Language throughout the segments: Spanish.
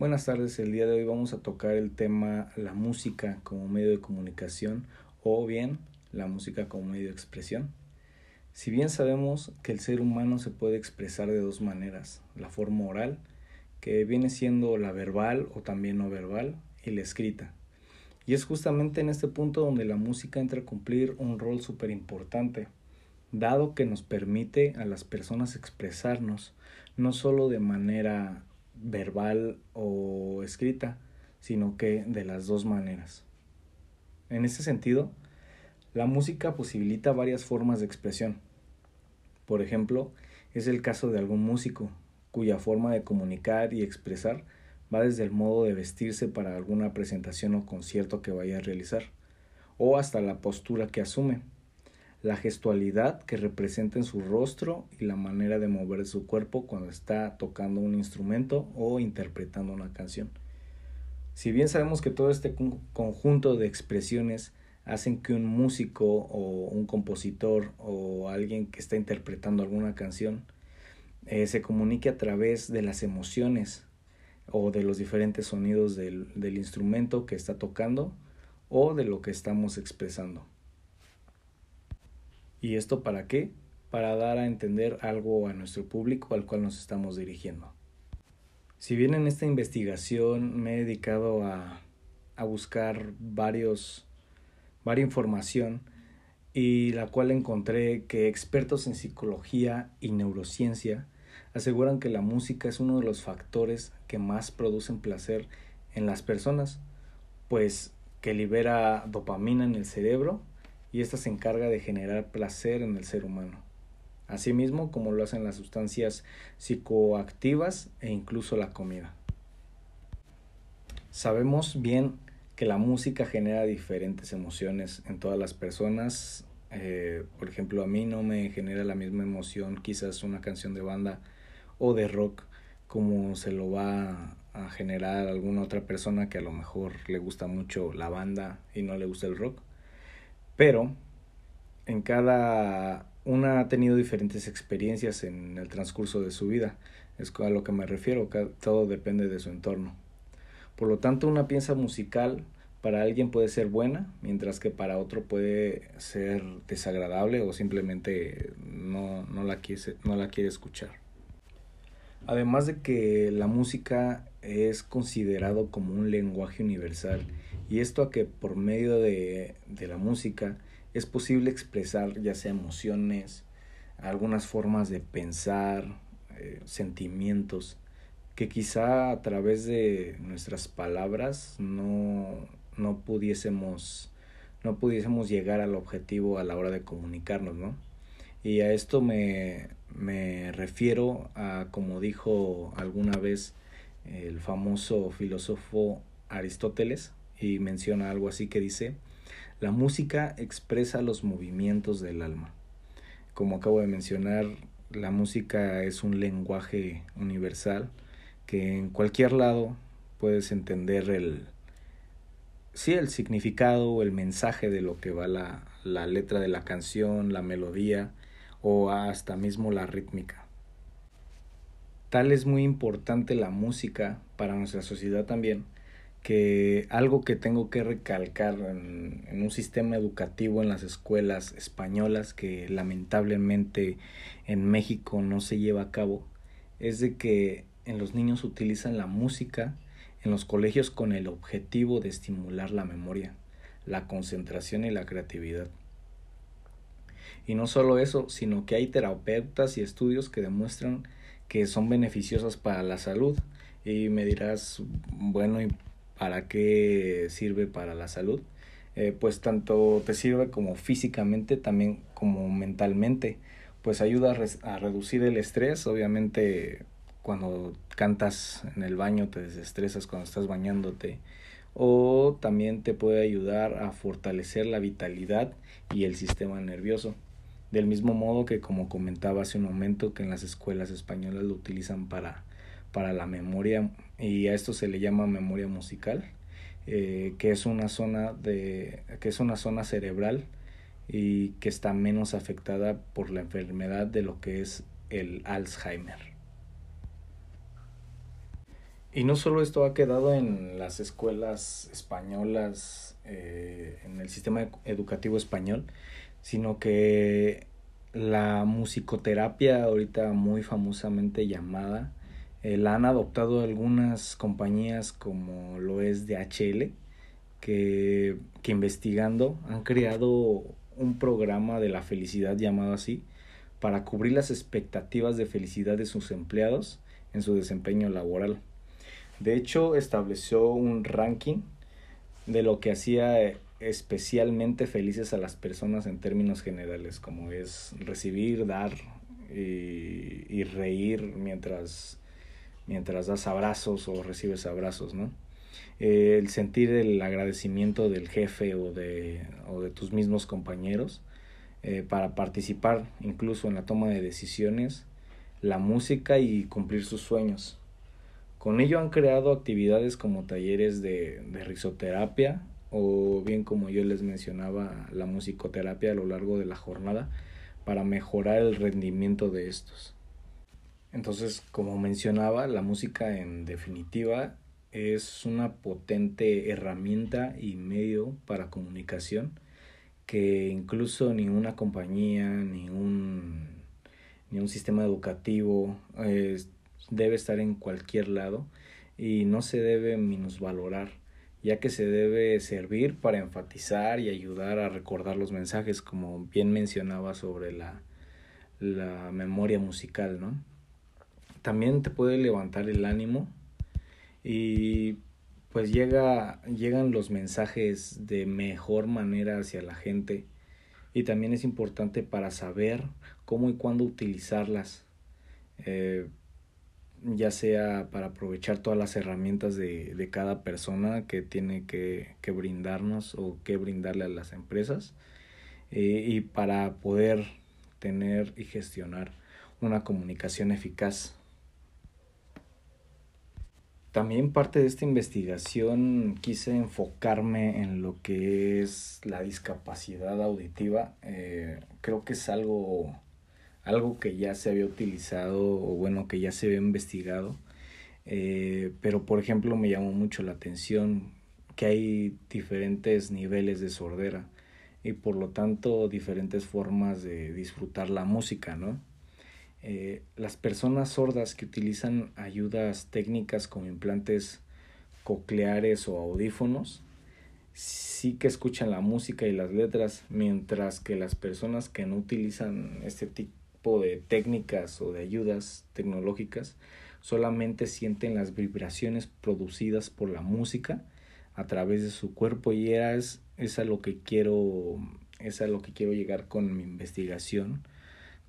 Buenas tardes, el día de hoy vamos a tocar el tema la música como medio de comunicación o bien la música como medio de expresión. Si bien sabemos que el ser humano se puede expresar de dos maneras, la forma oral, que viene siendo la verbal o también no verbal, y la escrita. Y es justamente en este punto donde la música entra a cumplir un rol súper importante, dado que nos permite a las personas expresarnos no solo de manera verbal o escrita, sino que de las dos maneras. En ese sentido, la música posibilita varias formas de expresión. Por ejemplo, es el caso de algún músico cuya forma de comunicar y expresar va desde el modo de vestirse para alguna presentación o concierto que vaya a realizar, o hasta la postura que asume, la gestualidad que representa en su rostro y la manera de mover su cuerpo cuando está tocando un instrumento o interpretando una canción. Si bien sabemos que todo este conjunto de expresiones hacen que un músico o un compositor o alguien que está interpretando alguna canción eh, se comunique a través de las emociones o de los diferentes sonidos del, del instrumento que está tocando o de lo que estamos expresando. ¿Y esto para qué? Para dar a entender algo a nuestro público al cual nos estamos dirigiendo. Si bien en esta investigación me he dedicado a, a buscar varios, varias información y la cual encontré que expertos en psicología y neurociencia aseguran que la música es uno de los factores que más producen placer en las personas, pues que libera dopamina en el cerebro y esta se encarga de generar placer en el ser humano. Asimismo, como lo hacen las sustancias psicoactivas e incluso la comida. Sabemos bien que la música genera diferentes emociones en todas las personas. Eh, por ejemplo, a mí no me genera la misma emoción quizás una canción de banda o de rock como se lo va a generar alguna otra persona que a lo mejor le gusta mucho la banda y no le gusta el rock. Pero en cada una ha tenido diferentes experiencias en el transcurso de su vida. Es a lo que me refiero, todo depende de su entorno. Por lo tanto, una pieza musical para alguien puede ser buena, mientras que para otro puede ser desagradable o simplemente no, no, la, no la quiere escuchar. Además de que la música es considerado como un lenguaje universal y esto a que por medio de, de la música es posible expresar ya sea emociones, algunas formas de pensar, eh, sentimientos, que quizá a través de nuestras palabras no, no pudiésemos no pudiésemos llegar al objetivo a la hora de comunicarnos, ¿no? Y a esto me, me refiero a, como dijo alguna vez el famoso filósofo Aristóteles, y menciona algo así que dice, la música expresa los movimientos del alma. Como acabo de mencionar, la música es un lenguaje universal que en cualquier lado puedes entender el sí el significado el mensaje de lo que va la, la letra de la canción, la melodía o hasta mismo la rítmica. Tal es muy importante la música para nuestra sociedad también, que algo que tengo que recalcar en, un sistema educativo en las escuelas españolas que lamentablemente en México no se lleva a cabo es de que en los niños utilizan la música en los colegios con el objetivo de estimular la memoria, la concentración y la creatividad. Y no solo eso, sino que hay terapeutas y estudios que demuestran que son beneficiosas para la salud. Y me dirás, bueno, ¿y ¿Para qué sirve para la salud? Eh, pues tanto te sirve como físicamente, también como mentalmente. Pues ayuda a, reducir el estrés, obviamente cuando cantas en el baño te desestresas cuando estás bañándote o también te puede ayudar a fortalecer la vitalidad y el sistema nervioso. Del mismo modo que como comentaba hace un momento que en las escuelas españolas lo utilizan para para la memoria y a esto se le llama memoria musical, eh, que es una zona de que es una zona cerebral y que está menos afectada por la enfermedad de lo que es el Alzheimer. Y no solo esto ha quedado en las escuelas españolas, eh, en el sistema educativo español, sino que la musicoterapia, ahorita muy famosamente llamada, eh, la han adoptado algunas compañías como lo es DHL, que, que investigando han creado un programa de la felicidad llamado así, para cubrir las expectativas de felicidad de sus empleados en su desempeño laboral. De hecho, estableció un ranking de lo que hacía eh, especialmente felices a las personas en términos generales, como es recibir, dar y, reír mientras, mientras das abrazos o recibes abrazos, ¿no? Eh, el sentir el agradecimiento del jefe o de, o de tus mismos compañeros eh, para participar incluso en la toma de decisiones, la música y cumplir sus sueños. Con ello han creado actividades como talleres de, de risoterapia o bien como yo les mencionaba la musicoterapia a lo largo de la jornada para mejorar el rendimiento de estos. Entonces, como mencionaba, la música en definitiva es una potente herramienta y medio para comunicación que incluso ni una compañía, ni un, sistema educativo debe estar en cualquier lado y no se debe minusvalorar, ya que se debe servir para enfatizar y ayudar a recordar los mensajes, como bien mencionaba sobre la, la memoria musical, ¿no? También te puede levantar el ánimo y pues llega, llegan los mensajes de mejor manera hacia la gente y también es importante para saber cómo y cuándo utilizarlas. Eh, ya sea para aprovechar todas las herramientas de, de cada persona que tiene que, que, brindarnos o que brindarle a las empresas eh, y para poder tener y gestionar una comunicación eficaz. También parte de esta investigación quise enfocarme en lo que es la discapacidad auditiva. Eh, creo que es algo algo que ya se había utilizado o bueno, que ya se había investigado. Eh, pero por ejemplo me llamó mucho la atención que hay diferentes niveles de sordera y por lo tanto diferentes formas de disfrutar la música, ¿no? Eh, las personas sordas que utilizan ayudas técnicas como implantes cocleares o audífonos sí que escuchan la música y las letras, mientras que las personas que no utilizan este tipo de técnicas o de ayudas tecnológicas solamente sienten las vibraciones producidas por la música a través de su cuerpo y es, es a lo que quiero es a lo que quiero llegar con mi investigación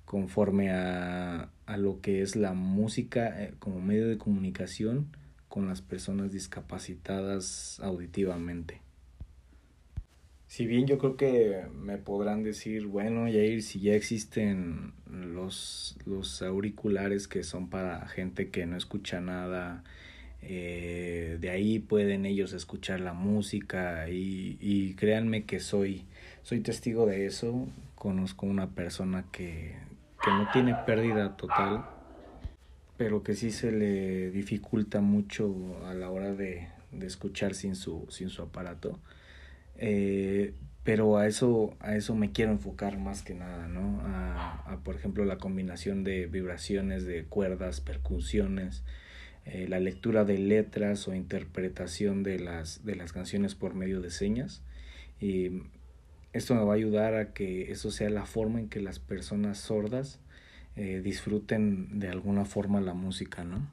conforme a, a lo que es la música eh, como medio de comunicación con las personas discapacitadas auditivamente. Si bien yo creo que me podrán decir, bueno, Jair, si ya existen los, los auriculares que son para gente que no escucha nada, eh, de ahí pueden ellos escuchar la música y, y créanme que soy, soy testigo de eso. Conozco una persona que, que no tiene pérdida total, pero que sí se le dificulta mucho a la hora de, de escuchar sin su, sin su aparato. Eh, pero a eso, a eso me quiero enfocar más que nada, ¿no? A, a por ejemplo, la combinación de vibraciones, de cuerdas, percusiones, eh, la lectura de letras o interpretación de las, de las canciones por medio de señas. Y esto me va a ayudar a que eso sea la forma en que las personas sordas eh, disfruten de alguna forma la música, ¿no?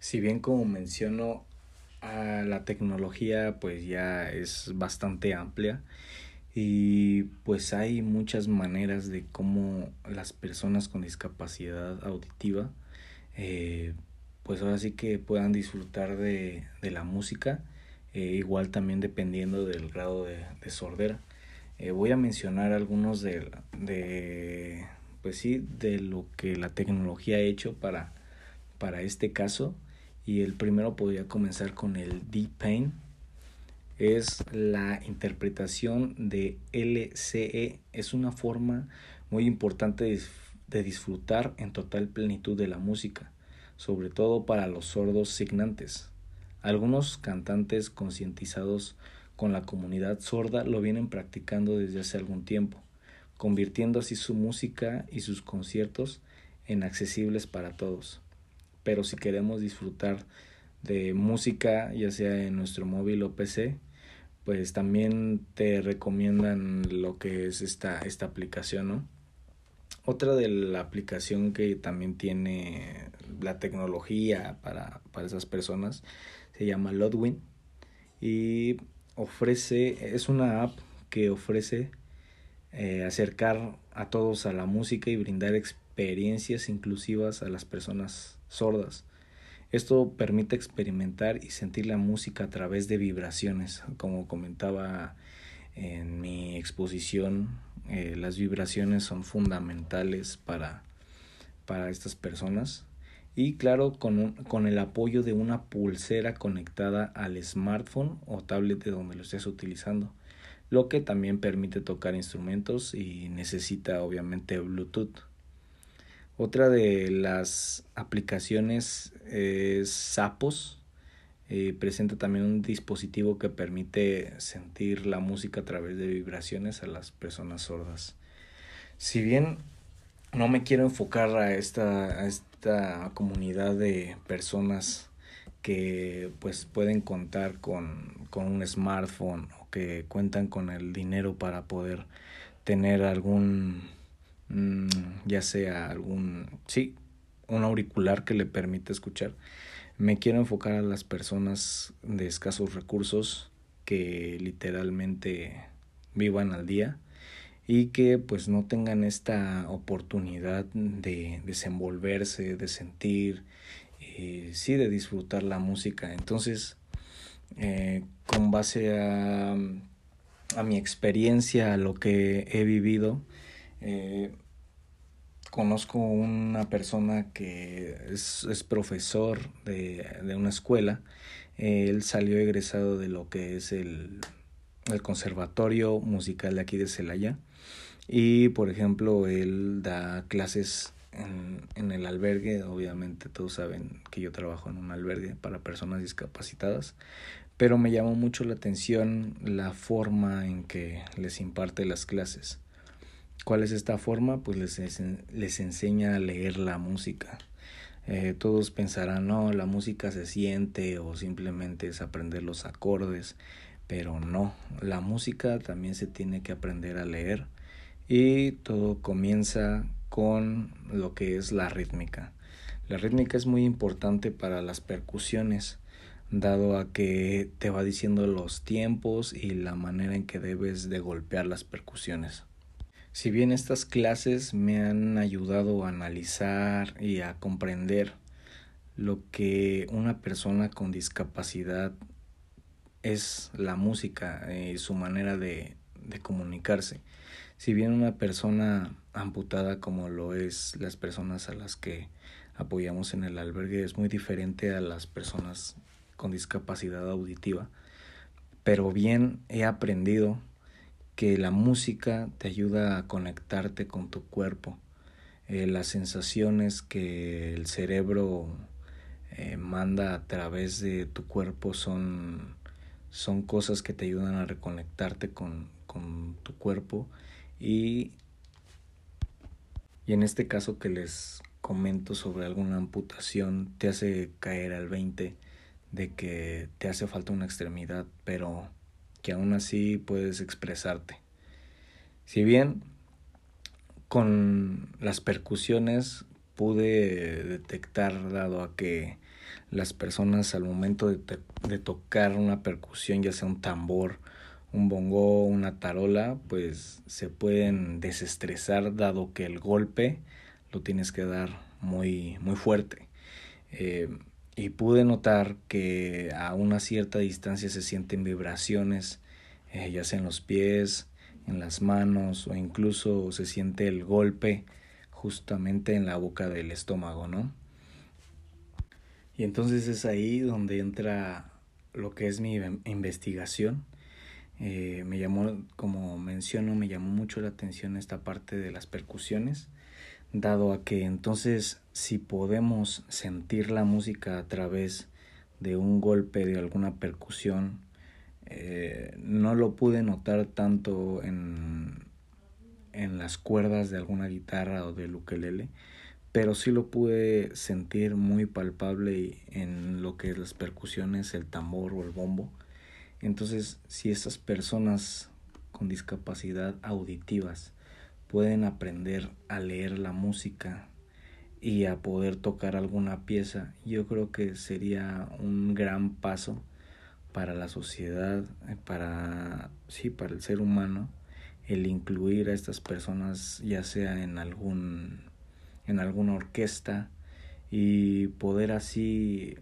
Si bien como menciono la tecnología pues ya es bastante amplia y pues hay muchas maneras de cómo las personas con discapacidad auditiva eh, pues ahora sí que puedan disfrutar de, de la música eh, igual también dependiendo del grado de, de sordera. Eh, voy a mencionar algunos de, de pues sí de lo que la tecnología ha hecho para para este caso y el primero podría comenzar con el Deep Pain. Es la interpretación de LCE. Es una forma muy importante de disfrutar en total plenitud de la música. sobre todo para los sordos signantes. Algunos cantantes concientizados con la comunidad sorda lo vienen practicando desde hace algún tiempo, convirtiendo así su música y sus conciertos en accesibles para todos. Pero si queremos disfrutar de música, ya sea en nuestro móvil o PC, pues también te recomiendan lo que es esta, esta aplicación, ¿no? Otra de la aplicación que también tiene la tecnología para, para esas personas se llama Lodwin y ofrece, es una app que ofrece eh, acercar a todos a la música y brindar experiencias inclusivas a las personas sordas. Esto permite experimentar y sentir la música a través de vibraciones. Como comentaba en mi exposición, eh, las vibraciones son fundamentales para, para estas personas. Y claro, con, con el apoyo de una pulsera conectada al smartphone o tablet de donde lo estés utilizando, lo que también permite tocar instrumentos y necesita obviamente Bluetooth. Otra de las aplicaciones es Sapos. Eh, presenta también un dispositivo que permite sentir la música a través de vibraciones a las personas sordas. Si bien no me quiero enfocar a esta, a esta comunidad de personas que pues pueden contar con, con un smartphone o que cuentan con el dinero para poder tener algún Mm, ya sea algún, sí, un auricular que le permita escuchar. Me quiero enfocar a las personas de escasos recursos que literalmente vivan al día y que pues no tengan esta oportunidad de desenvolverse, de sentir, eh, sí de disfrutar la música. Entonces, eh, con base a, a mi experiencia, a lo que he vivido, eh, conozco una persona que es, es profesor de, de, una escuela. él salió egresado de lo que es el, el Conservatorio Musical de aquí de Celaya. Y, por ejemplo, él da clases en, en el albergue. Obviamente todos saben que yo trabajo en un albergue para personas discapacitadas. Pero me llamó mucho la atención la forma en que les imparte las clases ¿Cuál es esta forma? Pues les, les enseña a leer la música. Eh, todos pensarán, no, la música se siente o simplemente es aprender los acordes, pero no, la música también se tiene que aprender a leer y todo comienza con lo que es la rítmica. La rítmica es muy importante para las percusiones, dado a que te va diciendo los tiempos y la manera en que debes de golpear las percusiones. Si bien estas clases me han ayudado a analizar y a comprender lo que una persona con discapacidad es la música y su manera de, de comunicarse. Si bien una persona amputada como lo es las personas a las que apoyamos en el albergue es muy diferente a las personas con discapacidad auditiva, pero bien he aprendido que la música te ayuda a conectarte con tu cuerpo, eh, las sensaciones que el cerebro eh, manda a través de tu cuerpo son, son cosas que te ayudan a reconectarte con, con tu cuerpo. Y, y en este caso que les comento sobre alguna amputación te hace caer al 20 de que te hace falta una extremidad, pero que aún así puedes expresarte. Si bien con las percusiones pude detectar, dado a que las personas al momento de, tocar una percusión, ya sea un tambor, un bongo, una tarola, pues se pueden desestresar, dado que el golpe lo tienes que dar muy, muy fuerte. Eh, y pude notar que a una cierta distancia se sienten vibraciones, eh, ya sea en los pies, en las manos o incluso se siente el golpe justamente en la boca del estómago, ¿no? Y entonces es ahí donde entra lo que es mi investigación. Eh, me llamó, como menciono, me llamó mucho la atención esta parte de las percusiones, dado a que entonces si podemos sentir la música a través de un golpe, de alguna percusión, eh, no lo pude notar tanto en, en las cuerdas de alguna guitarra o del ukelele, pero sí lo pude sentir muy palpable en lo que es las percusiones, el tambor o el bombo. Entonces, si esas personas con discapacidad auditivas pueden aprender a leer la música y a poder tocar alguna pieza, yo creo que sería un gran paso para la sociedad, eh, para sí, para el ser humano, el incluir a estas personas ya sea en algún en alguna orquesta y poder así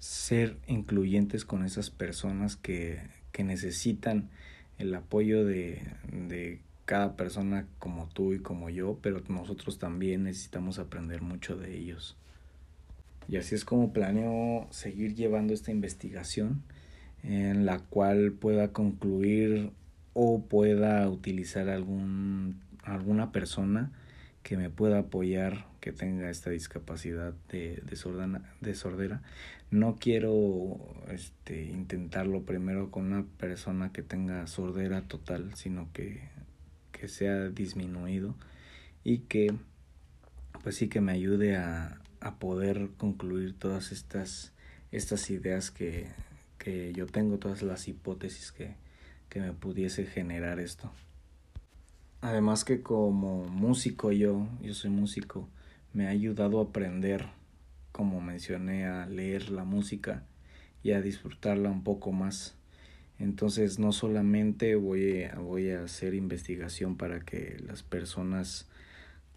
ser incluyentes con esas personas que, que necesitan el apoyo de, de cada persona como tú y como yo, pero nosotros también necesitamos aprender mucho de ellos. Y así es como planeo seguir llevando esta investigación en la cual pueda concluir o pueda utilizar algún, alguna persona que me pueda apoyar que tenga esta discapacidad de, de, de sordera. No quiero este, intentarlo primero con una persona que tenga sordera total, sino que que sea disminuido y que pues sí que me ayude a, a poder concluir todas estas, estas ideas que, que yo tengo, todas las hipótesis que, que me pudiese generar esto. Además que como músico yo, yo soy músico, me ha ayudado a aprender, como mencioné, a leer la música y a disfrutarla un poco más. Entonces no solamente voy a, voy a hacer investigación para que las personas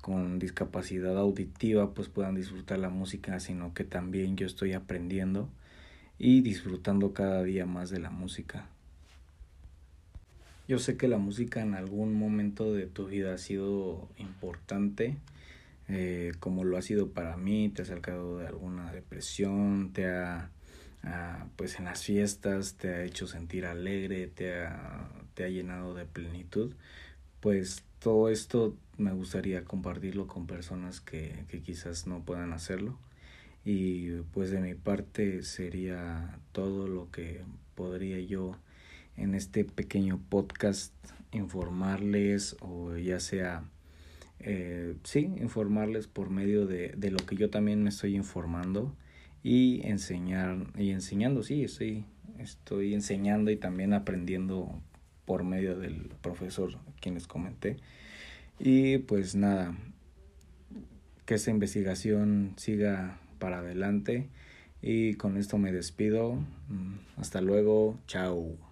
con discapacidad auditiva pues puedan disfrutar la música, sino que también yo estoy aprendiendo y disfrutando cada día más de la música. Yo sé que la música en algún momento de tu vida ha sido importante, eh, como lo ha sido para mí, te ha sacado de alguna depresión, te ha pues en las fiestas te ha hecho sentir alegre, te ha, te ha llenado de plenitud, pues todo esto me gustaría compartirlo con personas que, que quizás no puedan hacerlo. Y pues de mi parte sería todo lo que podría yo en este pequeño podcast informarles o ya sea eh, sí informarles por medio de, de lo que yo también me estoy informando y enseñar y enseñando, sí, estoy, estoy enseñando y también aprendiendo por medio del profesor quien les comenté. Y pues nada, que esta investigación siga para adelante y con esto me despido. Mm, hasta luego, chao.